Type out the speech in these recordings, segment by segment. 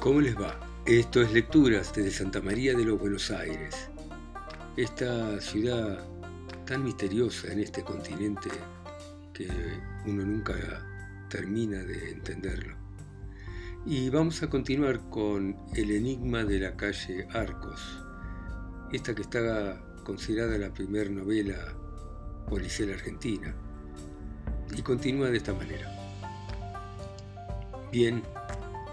¿Cómo les va? Esto es Lecturas desde Santa María de los Buenos Aires. Esta ciudad tan misteriosa en este continente que uno nunca termina de entenderlo. Y vamos a continuar con El enigma de la calle Arcos, esta que está considerada la primera novela policial argentina. Y continúa de esta manera. Bien,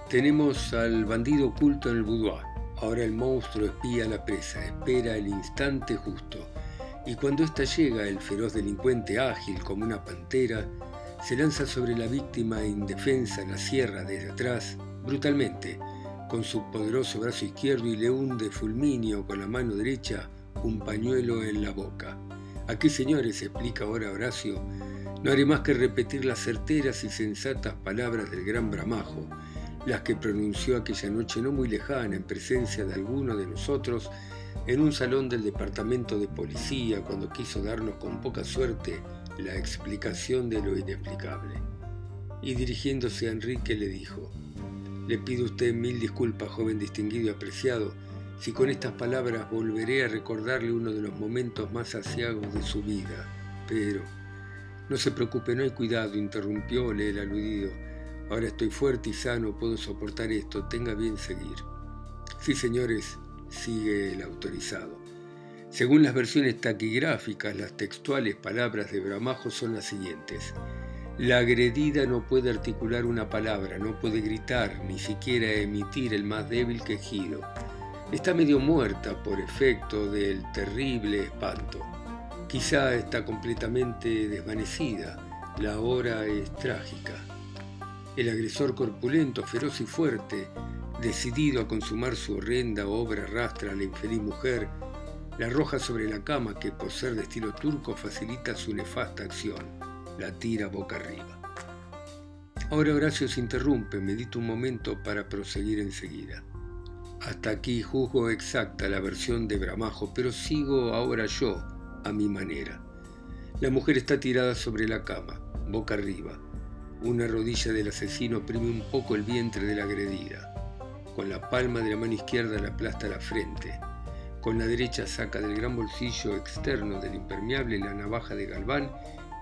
tenemos al bandido oculto en el boudoir. Ahora el monstruo espía a la presa, espera el instante justo. Y cuando ésta llega, el feroz delincuente, ágil como una pantera, se lanza sobre la víctima indefensa, la sierra desde atrás, brutalmente, con su poderoso brazo izquierdo y le hunde fulminio con la mano derecha un pañuelo en la boca. Aquí, señores, explica ahora Horacio, no haré más que repetir las certeras y sensatas palabras del gran Bramajo, las que pronunció aquella noche no muy lejana en presencia de alguno de nosotros en un salón del departamento de policía cuando quiso darnos con poca suerte la explicación de lo inexplicable. Y dirigiéndose a Enrique le dijo, le pido usted mil disculpas, joven distinguido y apreciado, si con estas palabras volveré a recordarle uno de los momentos más asiagos de su vida. Pero, no se preocupe, no hay cuidado, interrumpióle el aludido. Ahora estoy fuerte y sano, puedo soportar esto, tenga bien seguir. Sí, señores, sigue el autorizado. Según las versiones taquigráficas, las textuales palabras de Bramajo son las siguientes. La agredida no puede articular una palabra, no puede gritar, ni siquiera emitir el más débil quejido. Está medio muerta por efecto del terrible espanto. Quizá está completamente desvanecida. La hora es trágica. El agresor corpulento, feroz y fuerte, decidido a consumar su horrenda obra, arrastra a la infeliz mujer, la arroja sobre la cama que, por ser de estilo turco, facilita su nefasta acción, la tira boca arriba. Ahora Horacio se interrumpe, medita un momento para proseguir enseguida. Hasta aquí juzgo exacta la versión de Bramajo, pero sigo ahora yo, a mi manera. La mujer está tirada sobre la cama, boca arriba, una rodilla del asesino oprime un poco el vientre de la agredida. Con la palma de la mano izquierda la aplasta la frente. Con la derecha saca del gran bolsillo externo del impermeable la navaja de galván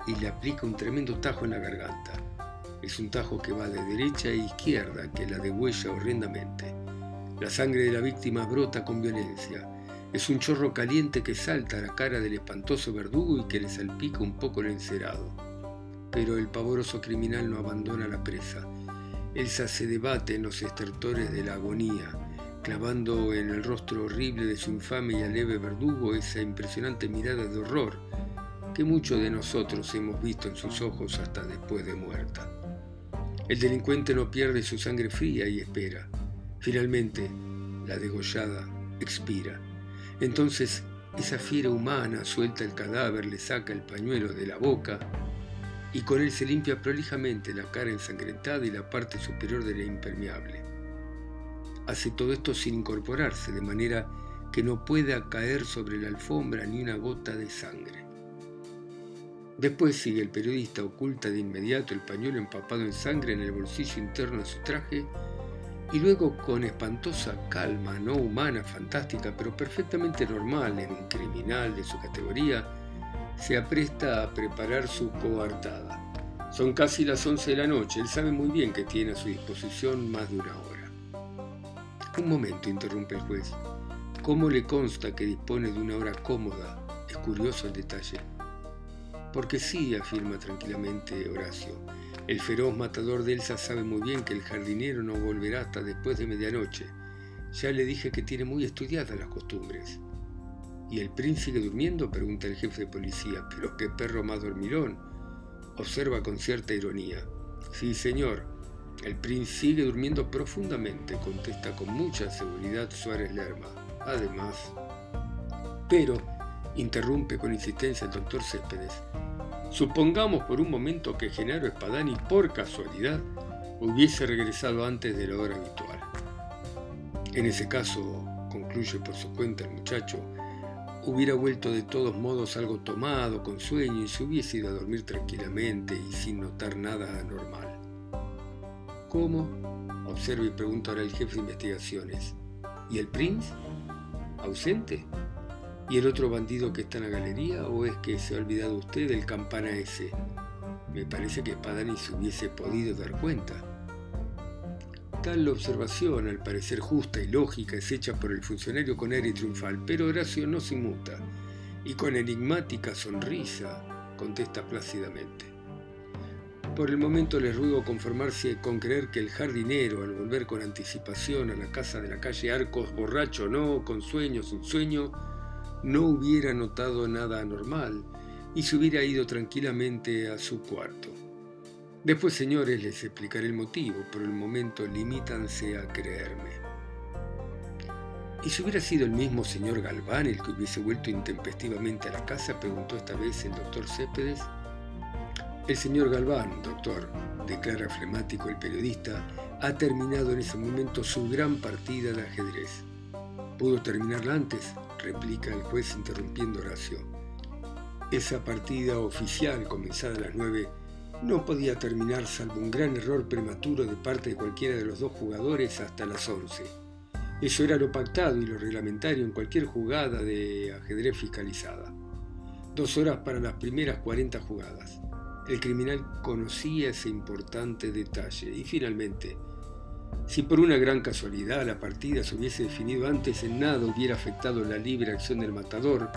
y le aplica un tremendo tajo en la garganta. Es un tajo que va de derecha e izquierda, que la degüella horrendamente. La sangre de la víctima brota con violencia. Es un chorro caliente que salta a la cara del espantoso verdugo y que le salpica un poco el encerado pero el pavoroso criminal no abandona la presa. Elsa se debate en los estertores de la agonía, clavando en el rostro horrible de su infame y aleve verdugo esa impresionante mirada de horror que muchos de nosotros hemos visto en sus ojos hasta después de muerta. El delincuente no pierde su sangre fría y espera. Finalmente, la degollada expira. Entonces, esa fiera humana suelta el cadáver, le saca el pañuelo de la boca y con él se limpia prolijamente la cara ensangrentada y la parte superior de la impermeable. Hace todo esto sin incorporarse, de manera que no pueda caer sobre la alfombra ni una gota de sangre. Después sigue el periodista, oculta de inmediato el pañuelo empapado en sangre en el bolsillo interno de su traje y luego con espantosa calma, no humana, fantástica, pero perfectamente normal en un criminal de su categoría, se apresta a preparar su coartada. Son casi las 11 de la noche, él sabe muy bien que tiene a su disposición más de una hora. Un momento, interrumpe el juez. ¿Cómo le consta que dispone de una hora cómoda? Es curioso el detalle. Porque sí, afirma tranquilamente Horacio. El feroz matador de Elsa sabe muy bien que el jardinero no volverá hasta después de medianoche. Ya le dije que tiene muy estudiadas las costumbres. ¿Y el príncipe durmiendo? pregunta el jefe de policía. Pero qué perro más dormilón. Observa con cierta ironía. Sí, señor. El príncipe sigue durmiendo profundamente, contesta con mucha seguridad Suárez Lerma. Además. Pero, interrumpe con insistencia el doctor Céspedes, supongamos por un momento que Genaro Espadani, por casualidad, hubiese regresado antes de la hora habitual. En ese caso, concluye por su cuenta el muchacho, hubiera vuelto de todos modos algo tomado, con sueño, y se hubiese ido a dormir tranquilamente y sin notar nada anormal. ¿Cómo? observa y pregunta ahora el jefe de investigaciones. ¿Y el Prince? ¿Ausente? ¿Y el otro bandido que está en la galería? ¿O es que se ha olvidado usted del campana ese? Me parece que Spadani se hubiese podido dar cuenta. Tal observación, al parecer justa y lógica, es hecha por el funcionario con aire triunfal, pero Horacio no se inmuta y con enigmática sonrisa contesta plácidamente. Por el momento les ruego conformarse con creer que el jardinero, al volver con anticipación a la casa de la calle Arcos, borracho o no, con sueño, sin sueño, no hubiera notado nada anormal y se hubiera ido tranquilamente a su cuarto. Después, señores, les explicaré el motivo, por el momento limítanse a creerme. ¿Y si hubiera sido el mismo señor Galván el que hubiese vuelto intempestivamente a la casa? preguntó esta vez el doctor Céspedes. El señor Galván, doctor, declara flemático el periodista, ha terminado en ese momento su gran partida de ajedrez. ¿Pudo terminarla antes? replica el juez interrumpiendo Horacio. Esa partida oficial, comenzada a las nueve, no podía terminar salvo un gran error prematuro de parte de cualquiera de los dos jugadores hasta las once. Eso era lo pactado y lo reglamentario en cualquier jugada de ajedrez fiscalizada. Dos horas para las primeras 40 jugadas. El criminal conocía ese importante detalle y finalmente, si por una gran casualidad la partida se hubiese definido antes, en nada hubiera afectado la libre acción del matador,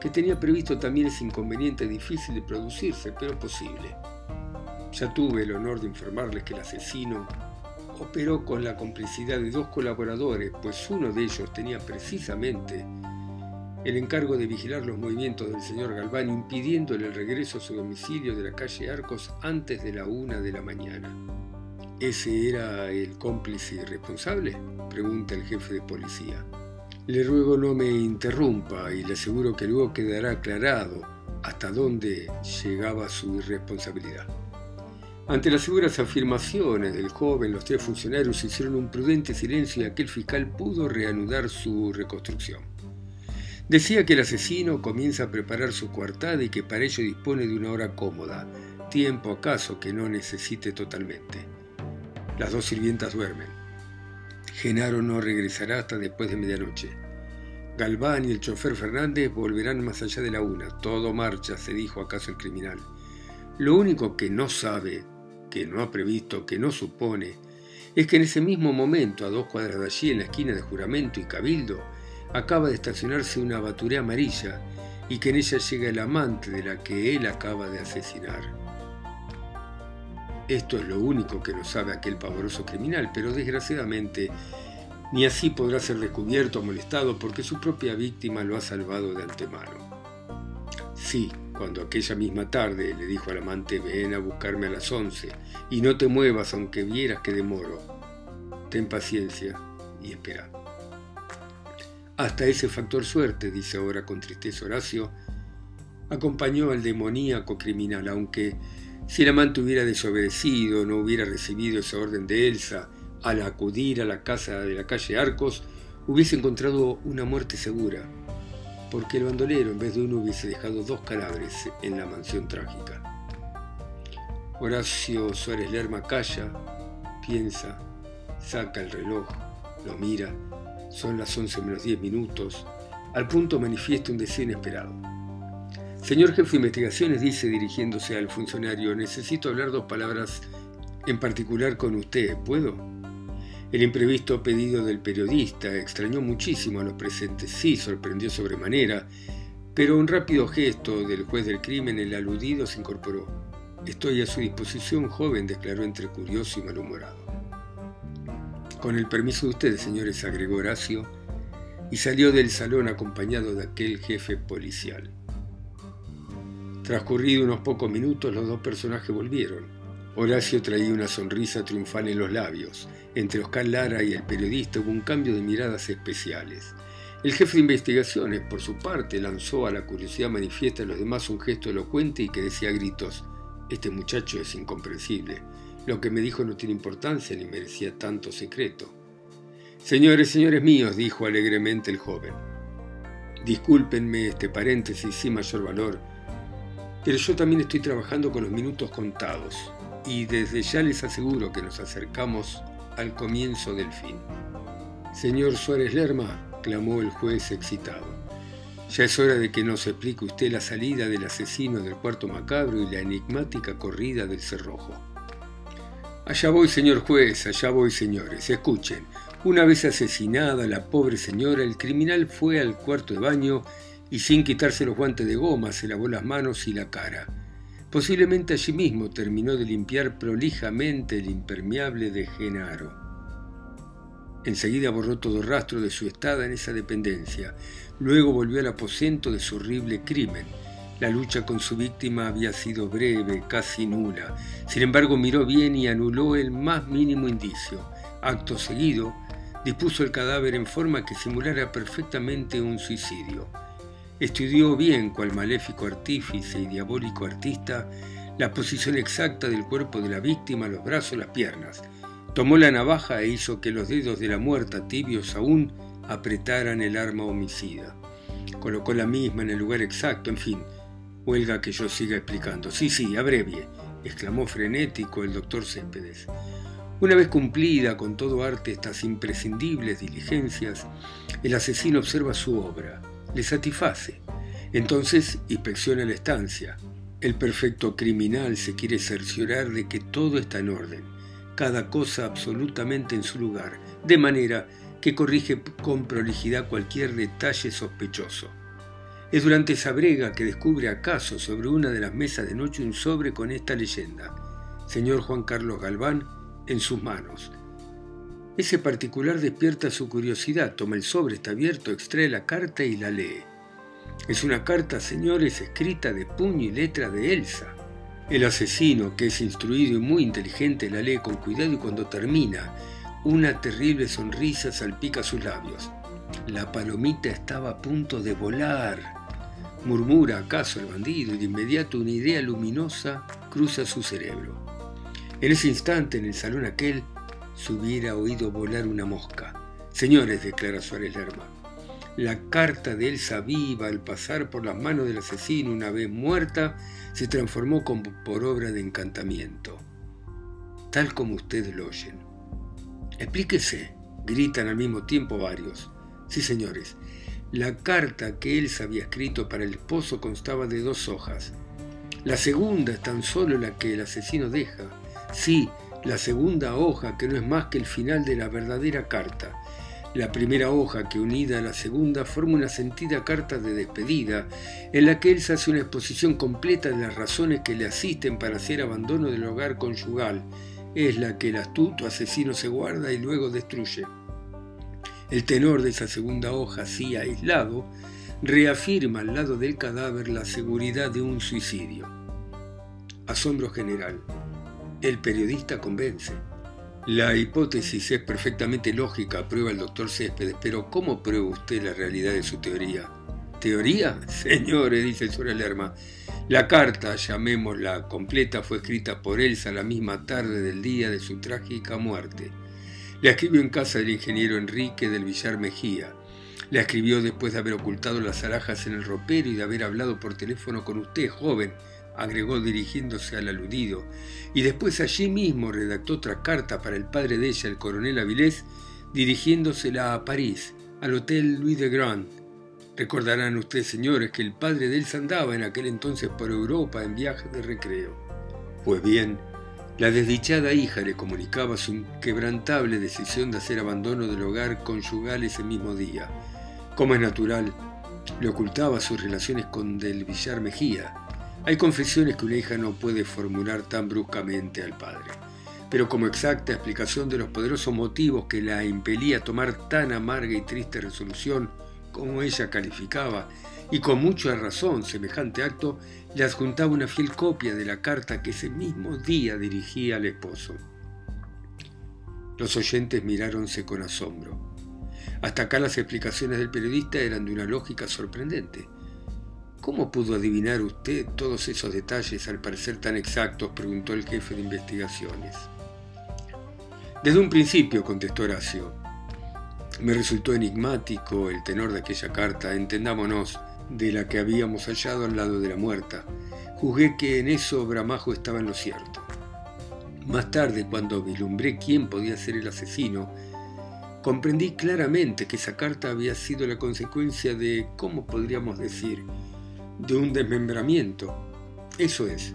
que tenía previsto también ese inconveniente difícil de producirse, pero posible. Ya tuve el honor de informarles que el asesino operó con la complicidad de dos colaboradores, pues uno de ellos tenía precisamente el encargo de vigilar los movimientos del señor Galván, impidiéndole el regreso a su domicilio de la calle Arcos antes de la una de la mañana. ¿Ese era el cómplice responsable? pregunta el jefe de policía. Le ruego no me interrumpa y le aseguro que luego quedará aclarado hasta dónde llegaba su irresponsabilidad. Ante las seguras afirmaciones del joven, los tres funcionarios hicieron un prudente silencio y aquel fiscal pudo reanudar su reconstrucción. Decía que el asesino comienza a preparar su coartada y que para ello dispone de una hora cómoda, tiempo acaso que no necesite totalmente. Las dos sirvientas duermen. Genaro no regresará hasta después de medianoche. Galván y el chofer Fernández volverán más allá de la una. Todo marcha, se dijo acaso el criminal. Lo único que no sabe que no ha previsto, que no supone, es que en ese mismo momento, a dos cuadras de allí, en la esquina de Juramento y Cabildo, acaba de estacionarse una baturé amarilla y que en ella llega el amante de la que él acaba de asesinar. Esto es lo único que no sabe aquel pavoroso criminal, pero desgraciadamente ni así podrá ser descubierto o molestado porque su propia víctima lo ha salvado de antemano. Sí, cuando aquella misma tarde le dijo al amante ven a buscarme a las once y no te muevas aunque vieras que demoro. Ten paciencia y espera. Hasta ese factor suerte, dice ahora con tristeza Horacio, acompañó al demoníaco criminal, aunque si el amante hubiera desobedecido, no hubiera recibido esa orden de Elsa, al acudir a la casa de la calle Arcos, hubiese encontrado una muerte segura porque el bandolero en vez de uno hubiese dejado dos cadáveres en la mansión trágica. Horacio Suárez Lerma calla, piensa, saca el reloj, lo mira, son las 11 menos 10 minutos, al punto manifiesta un deseo inesperado. Señor jefe de investigaciones, dice dirigiéndose al funcionario, necesito hablar dos palabras en particular con usted, ¿puedo? El imprevisto pedido del periodista extrañó muchísimo a los presentes, sí, sorprendió sobremanera, pero un rápido gesto del juez del crimen, el aludido, se incorporó. Estoy a su disposición, joven, declaró entre curioso y malhumorado. Con el permiso de ustedes, señores, agregó Horacio, y salió del salón acompañado de aquel jefe policial. Transcurrido unos pocos minutos, los dos personajes volvieron. Horacio traía una sonrisa triunfal en los labios. Entre Oscar Lara y el periodista hubo un cambio de miradas especiales. El jefe de investigaciones, por su parte, lanzó a la curiosidad manifiesta a los demás un gesto elocuente y que decía a gritos, este muchacho es incomprensible. Lo que me dijo no tiene importancia ni merecía tanto secreto. Señores, señores míos, dijo alegremente el joven. Discúlpenme este paréntesis sin mayor valor, pero yo también estoy trabajando con los minutos contados y desde ya les aseguro que nos acercamos al comienzo del fin. Señor Suárez Lerma, clamó el juez excitado, ya es hora de que nos explique usted la salida del asesino del cuarto macabro y la enigmática corrida del cerrojo. Allá voy, señor juez, allá voy, señores. Escuchen. Una vez asesinada la pobre señora, el criminal fue al cuarto de baño y sin quitarse los guantes de goma se lavó las manos y la cara. Posiblemente allí mismo terminó de limpiar prolijamente el impermeable de Genaro. Enseguida borró todo rastro de su estada en esa dependencia. Luego volvió al aposento de su horrible crimen la lucha con su víctima había sido breve, casi nula. Sin embargo, miró bien y anuló el más mínimo indicio. Acto seguido, dispuso el cadáver en forma que simulara perfectamente un suicidio. Estudió bien, cual maléfico artífice y diabólico artista, la posición exacta del cuerpo de la víctima, los brazos, las piernas. Tomó la navaja e hizo que los dedos de la muerta, tibios aún, apretaran el arma homicida. Colocó la misma en el lugar exacto, en fin, Huelga que yo siga explicando. Sí, sí, abrevie, exclamó frenético el doctor Céspedes. Una vez cumplida con todo arte estas imprescindibles diligencias, el asesino observa su obra, le satisface. Entonces inspecciona la estancia. El perfecto criminal se quiere cerciorar de que todo está en orden, cada cosa absolutamente en su lugar, de manera que corrige con prolijidad cualquier detalle sospechoso. Es durante esa brega que descubre acaso sobre una de las mesas de noche un sobre con esta leyenda. Señor Juan Carlos Galván, en sus manos. Ese particular despierta su curiosidad, toma el sobre, está abierto, extrae la carta y la lee. Es una carta, señores, escrita de puño y letra de Elsa. El asesino, que es instruido y muy inteligente, la lee con cuidado y cuando termina, una terrible sonrisa salpica sus labios. La palomita estaba a punto de volar murmura acaso el bandido y de inmediato una idea luminosa cruza su cerebro. En ese instante, en el salón aquel, se hubiera oído volar una mosca. Señores, declara Suárez Lerma, la carta de Elsa viva al pasar por las manos del asesino una vez muerta se transformó como por obra de encantamiento, tal como ustedes lo oyen. Explíquese, gritan al mismo tiempo varios. Sí, señores, la carta que él había escrito para el esposo constaba de dos hojas. La segunda es tan solo la que el asesino deja. Sí, la segunda hoja que no es más que el final de la verdadera carta. La primera hoja que unida a la segunda forma una sentida carta de despedida en la que él hace una exposición completa de las razones que le asisten para hacer abandono del hogar conyugal. Es la que el astuto asesino se guarda y luego destruye. El tenor de esa segunda hoja, así aislado, reafirma al lado del cadáver la seguridad de un suicidio. Asombro general. El periodista convence. La hipótesis es perfectamente lógica, prueba el doctor Céspedes, pero ¿cómo prueba usted la realidad de su teoría? ¿Teoría? Señores, dice el Lerma, la carta, llamémosla completa, fue escrita por Elsa la misma tarde del día de su trágica muerte. La escribió en casa del ingeniero Enrique del Villar Mejía. La escribió después de haber ocultado las alhajas en el ropero y de haber hablado por teléfono con usted, joven, agregó dirigiéndose al aludido. Y después allí mismo redactó otra carta para el padre de ella, el coronel Avilés, dirigiéndosela a París, al Hotel Louis de Grand. Recordarán ustedes, señores, que el padre de él andaba en aquel entonces por Europa en viaje de recreo. Pues bien, la desdichada hija le comunicaba su inquebrantable decisión de hacer abandono del hogar conyugal ese mismo día. Como es natural, le ocultaba sus relaciones con Del Villar Mejía. Hay confesiones que una hija no puede formular tan bruscamente al padre. Pero como exacta explicación de los poderosos motivos que la impelía a tomar tan amarga y triste resolución, como ella calificaba, y con mucha razón semejante acto le adjuntaba una fiel copia de la carta que ese mismo día dirigía al esposo. Los oyentes miráronse con asombro. Hasta acá las explicaciones del periodista eran de una lógica sorprendente. ¿Cómo pudo adivinar usted todos esos detalles al parecer tan exactos? preguntó el jefe de investigaciones. Desde un principio, contestó Horacio. Me resultó enigmático el tenor de aquella carta, entendámonos, de la que habíamos hallado al lado de la muerta. Juzgué que en eso Bramajo estaba en lo cierto. Más tarde, cuando vislumbré quién podía ser el asesino, comprendí claramente que esa carta había sido la consecuencia de, ¿cómo podríamos decir?, de un desmembramiento. Eso es.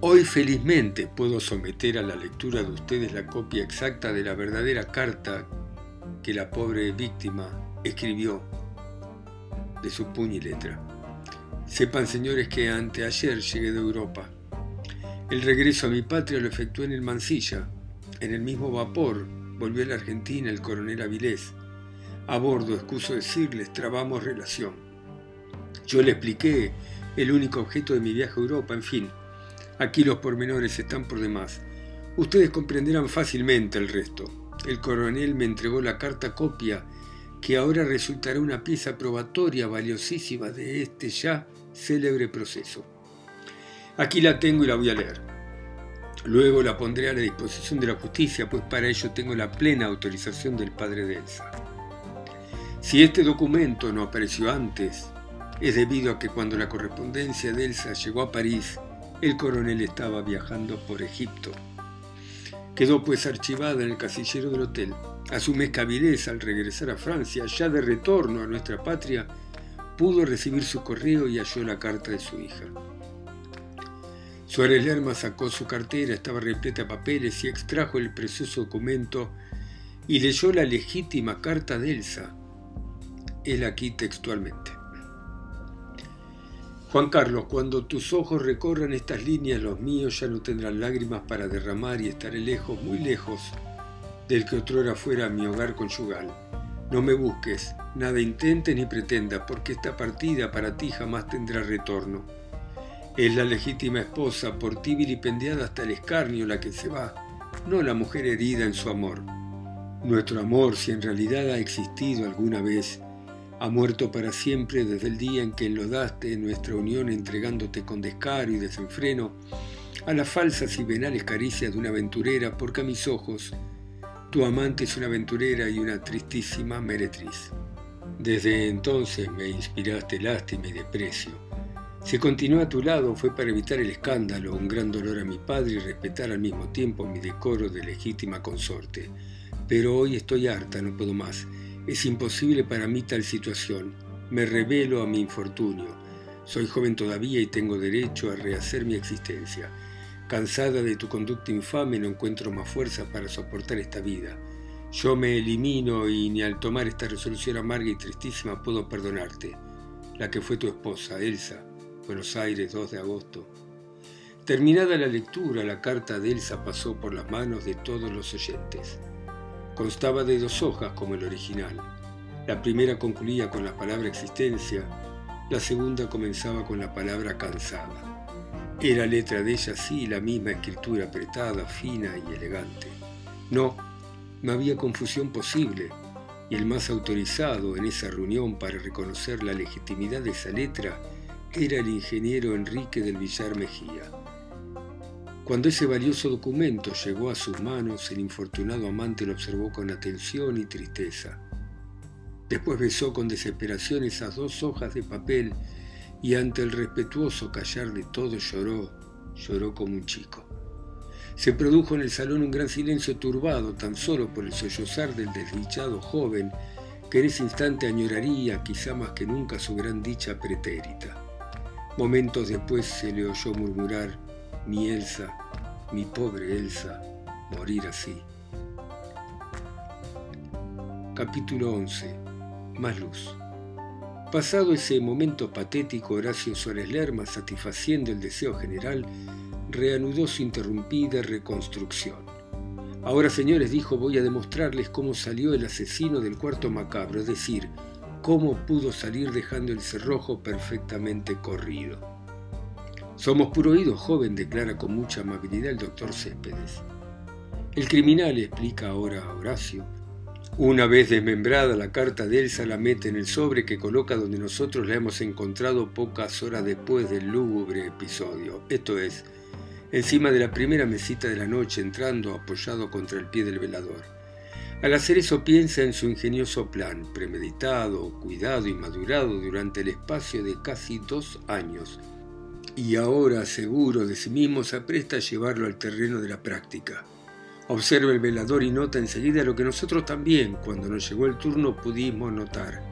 Hoy felizmente puedo someter a la lectura de ustedes la copia exacta de la verdadera carta que la pobre víctima escribió de su puño y letra. Sepan, señores, que anteayer llegué de Europa. El regreso a mi patria lo efectué en el Mansilla. En el mismo vapor volvió a la Argentina el coronel Avilés. A bordo, excuso decirles, trabamos relación. Yo le expliqué el único objeto de mi viaje a Europa, en fin. Aquí los pormenores están por demás. Ustedes comprenderán fácilmente el resto. El coronel me entregó la carta copia que ahora resultará una pieza probatoria valiosísima de este ya célebre proceso. Aquí la tengo y la voy a leer. Luego la pondré a la disposición de la justicia, pues para ello tengo la plena autorización del padre de Elsa. Si este documento no apareció antes, es debido a que cuando la correspondencia de Elsa llegó a París, el coronel estaba viajando por Egipto. Quedó pues archivada en el casillero del hotel. A su mezcavilez al regresar a Francia, ya de retorno a nuestra patria, pudo recibir su correo y halló la carta de su hija. Suárez Lerma sacó su cartera, estaba repleta de papeles y extrajo el precioso documento y leyó la legítima carta de Elsa. Él aquí textualmente. Juan Carlos, cuando tus ojos recorran estas líneas, los míos ya no tendrán lágrimas para derramar y estaré lejos, muy lejos, del que otrora fuera mi hogar conyugal. No me busques, nada intentes ni pretendas, porque esta partida para ti jamás tendrá retorno. Es la legítima esposa, por ti vilipendiada hasta el escarnio, la que se va, no la mujer herida en su amor. Nuestro amor, si en realidad ha existido alguna vez, ha muerto para siempre desde el día en que enlodaste nuestra unión entregándote con descaro y desenfreno a las falsas y venales caricias de una aventurera, porque a mis ojos tu amante es una aventurera y una tristísima meretriz. Desde entonces me inspiraste lástima y desprecio. Si continué a tu lado fue para evitar el escándalo, un gran dolor a mi padre y respetar al mismo tiempo mi decoro de legítima consorte. Pero hoy estoy harta, no puedo más es imposible para mí tal situación. Me revelo a mi infortunio. Soy joven todavía y tengo derecho a rehacer mi existencia. Cansada de tu conducta infame no encuentro más fuerza para soportar esta vida. Yo me elimino y ni al tomar esta resolución amarga y tristísima puedo perdonarte. La que fue tu esposa, Elsa, Buenos Aires, 2 de agosto. Terminada la lectura, la carta de Elsa pasó por las manos de todos los oyentes. Constaba de dos hojas como el original. La primera concluía con la palabra existencia, la segunda comenzaba con la palabra cansada. Era letra de ella sí la misma escritura apretada, fina y elegante. No, no había confusión posible, y el más autorizado en esa reunión para reconocer la legitimidad de esa letra era el ingeniero Enrique del Villar Mejía. Cuando ese valioso documento llegó a sus manos, el infortunado amante lo observó con atención y tristeza. Después besó con desesperación esas dos hojas de papel y ante el respetuoso callar de todos lloró, lloró como un chico. Se produjo en el salón un gran silencio turbado tan solo por el sollozar del desdichado joven que en ese instante añoraría quizá más que nunca su gran dicha pretérita. Momentos después se le oyó murmurar mi Elsa, mi pobre Elsa, morir así. Capítulo 11. Más luz. Pasado ese momento patético, Horacio Suárez Lerma, satisfaciendo el deseo general, reanudó su interrumpida reconstrucción. Ahora, señores, dijo, voy a demostrarles cómo salió el asesino del cuarto macabro, es decir, cómo pudo salir dejando el cerrojo perfectamente corrido. Somos puro oído, joven, declara con mucha amabilidad el doctor Céspedes. El criminal, explica ahora a Horacio, una vez desmembrada la carta de Elsa la mete en el sobre que coloca donde nosotros la hemos encontrado pocas horas después del lúgubre episodio, esto es, encima de la primera mesita de la noche entrando apoyado contra el pie del velador. Al hacer eso piensa en su ingenioso plan, premeditado, cuidado y madurado durante el espacio de casi dos años, y ahora seguro de sí mismo se apresta a llevarlo al terreno de la práctica. Observa el velador y nota enseguida lo que nosotros también, cuando nos llegó el turno, pudimos notar.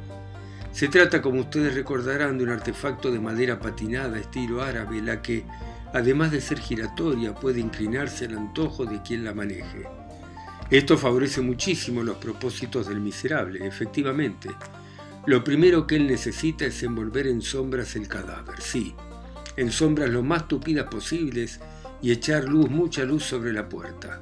Se trata, como ustedes recordarán, de un artefacto de madera patinada estilo árabe, la que, además de ser giratoria, puede inclinarse al antojo de quien la maneje. Esto favorece muchísimo los propósitos del miserable, efectivamente. Lo primero que él necesita es envolver en sombras el cadáver, sí, en sombras lo más tupidas posibles y echar luz, mucha luz sobre la puerta.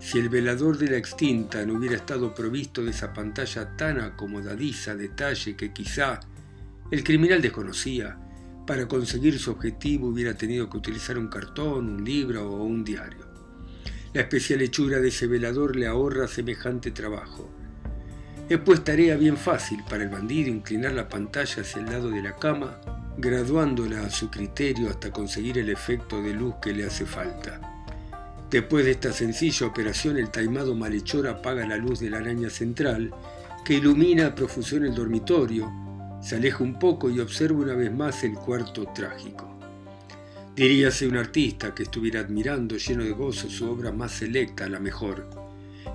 Si el velador de la extinta no hubiera estado provisto de esa pantalla tan acomodadiza detalle que quizá el criminal desconocía, para conseguir su objetivo hubiera tenido que utilizar un cartón, un libro o un diario. La especial hechura de ese velador le ahorra semejante trabajo. Es pues tarea bien fácil para el bandido inclinar la pantalla hacia el lado de la cama graduándola a su criterio hasta conseguir el efecto de luz que le hace falta. Después de esta sencilla operación, el taimado malhechor apaga la luz de la araña central, que ilumina a profusión el dormitorio, se aleja un poco y observa una vez más el cuarto trágico. Diríase un artista que estuviera admirando lleno de gozo su obra más selecta, la mejor.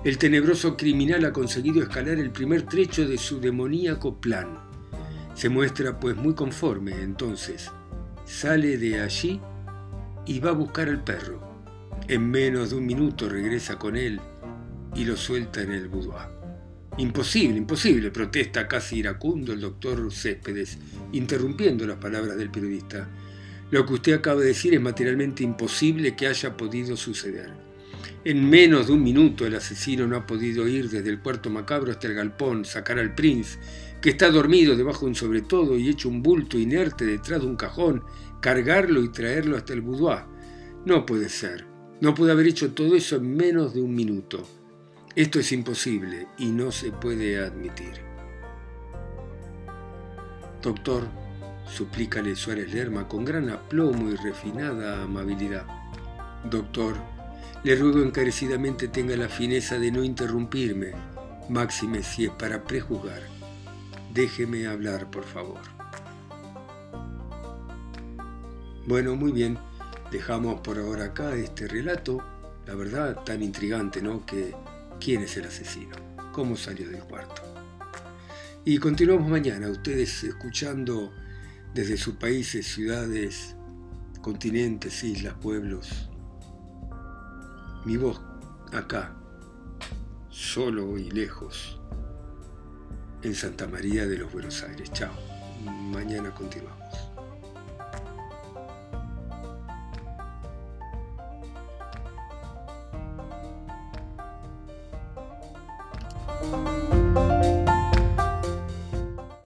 El tenebroso criminal ha conseguido escalar el primer trecho de su demoníaco plan se muestra pues muy conforme, entonces sale de allí y va a buscar al perro. En menos de un minuto regresa con él y lo suelta en el boudoir. Imposible, imposible, protesta casi iracundo el doctor Céspedes, interrumpiendo las palabras del periodista. Lo que usted acaba de decir es materialmente imposible que haya podido suceder. En menos de un minuto el asesino no ha podido ir desde el cuarto macabro hasta el galpón, sacar al prince que está dormido debajo de un sobretodo y hecho un bulto inerte detrás de un cajón, cargarlo y traerlo hasta el boudoir. No puede ser. No puede haber hecho todo eso en menos de un minuto. Esto es imposible y no se puede admitir. Doctor, suplícale Suárez Lerma con gran aplomo y refinada amabilidad. Doctor, le ruego encarecidamente tenga la fineza de no interrumpirme, máxime si es para prejuzgar. Déjeme hablar, por favor. Bueno, muy bien. Dejamos por ahora acá este relato, la verdad tan intrigante, ¿no? Que quién es el asesino, cómo salió del cuarto. Y continuamos mañana, ustedes escuchando desde sus países, ciudades, continentes, islas, pueblos. Mi voz acá, solo y lejos en Santa María de los Buenos Aires. Chao. Mañana continuamos.